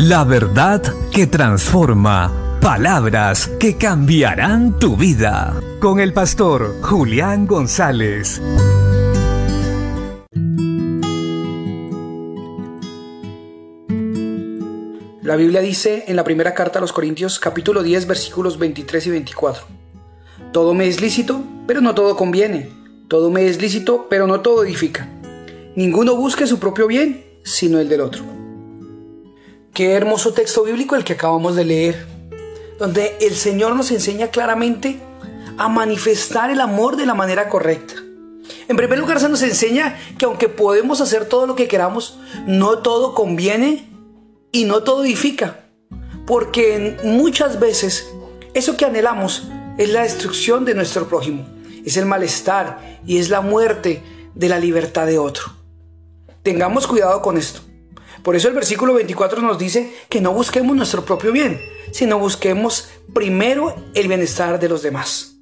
La verdad que transforma. Palabras que cambiarán tu vida. Con el pastor Julián González. La Biblia dice en la primera carta a los Corintios capítulo 10 versículos 23 y 24. Todo me es lícito, pero no todo conviene. Todo me es lícito, pero no todo edifica. Ninguno busque su propio bien, sino el del otro. Qué hermoso texto bíblico el que acabamos de leer, donde el Señor nos enseña claramente a manifestar el amor de la manera correcta. En primer lugar, se nos enseña que aunque podemos hacer todo lo que queramos, no todo conviene y no todo edifica. Porque muchas veces eso que anhelamos es la destrucción de nuestro prójimo, es el malestar y es la muerte de la libertad de otro. Tengamos cuidado con esto. Por eso el versículo 24 nos dice que no busquemos nuestro propio bien, sino busquemos primero el bienestar de los demás.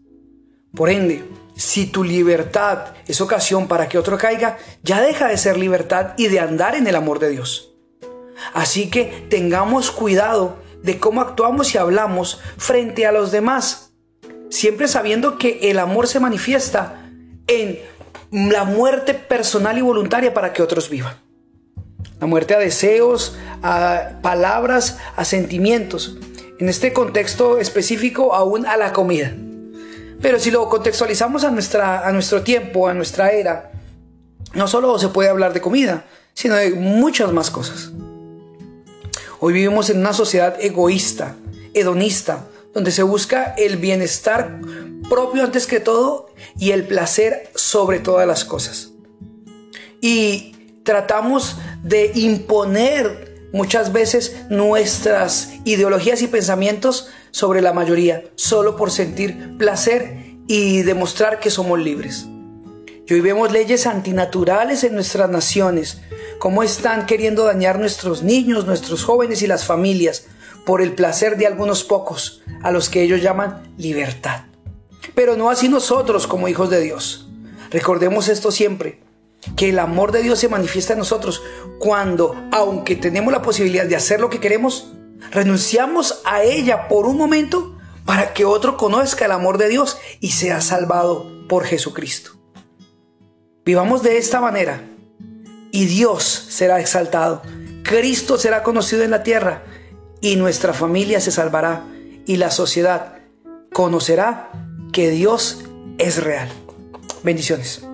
Por ende, si tu libertad es ocasión para que otro caiga, ya deja de ser libertad y de andar en el amor de Dios. Así que tengamos cuidado de cómo actuamos y hablamos frente a los demás, siempre sabiendo que el amor se manifiesta en la muerte personal y voluntaria para que otros vivan. La muerte a deseos, a palabras, a sentimientos. En este contexto específico, aún a la comida. Pero si lo contextualizamos a, nuestra, a nuestro tiempo, a nuestra era, no solo se puede hablar de comida, sino de muchas más cosas. Hoy vivimos en una sociedad egoísta, hedonista, donde se busca el bienestar propio antes que todo y el placer sobre todas las cosas. Y tratamos de imponer muchas veces nuestras ideologías y pensamientos sobre la mayoría, solo por sentir placer y demostrar que somos libres. Y hoy vemos leyes antinaturales en nuestras naciones, cómo están queriendo dañar nuestros niños, nuestros jóvenes y las familias por el placer de algunos pocos, a los que ellos llaman libertad. Pero no así nosotros como hijos de Dios. Recordemos esto siempre, que el amor de Dios se manifiesta en nosotros cuando, aunque tenemos la posibilidad de hacer lo que queremos, renunciamos a ella por un momento para que otro conozca el amor de Dios y sea salvado por Jesucristo. Vivamos de esta manera y Dios será exaltado, Cristo será conocido en la tierra y nuestra familia se salvará y la sociedad conocerá que Dios es real. Bendiciones.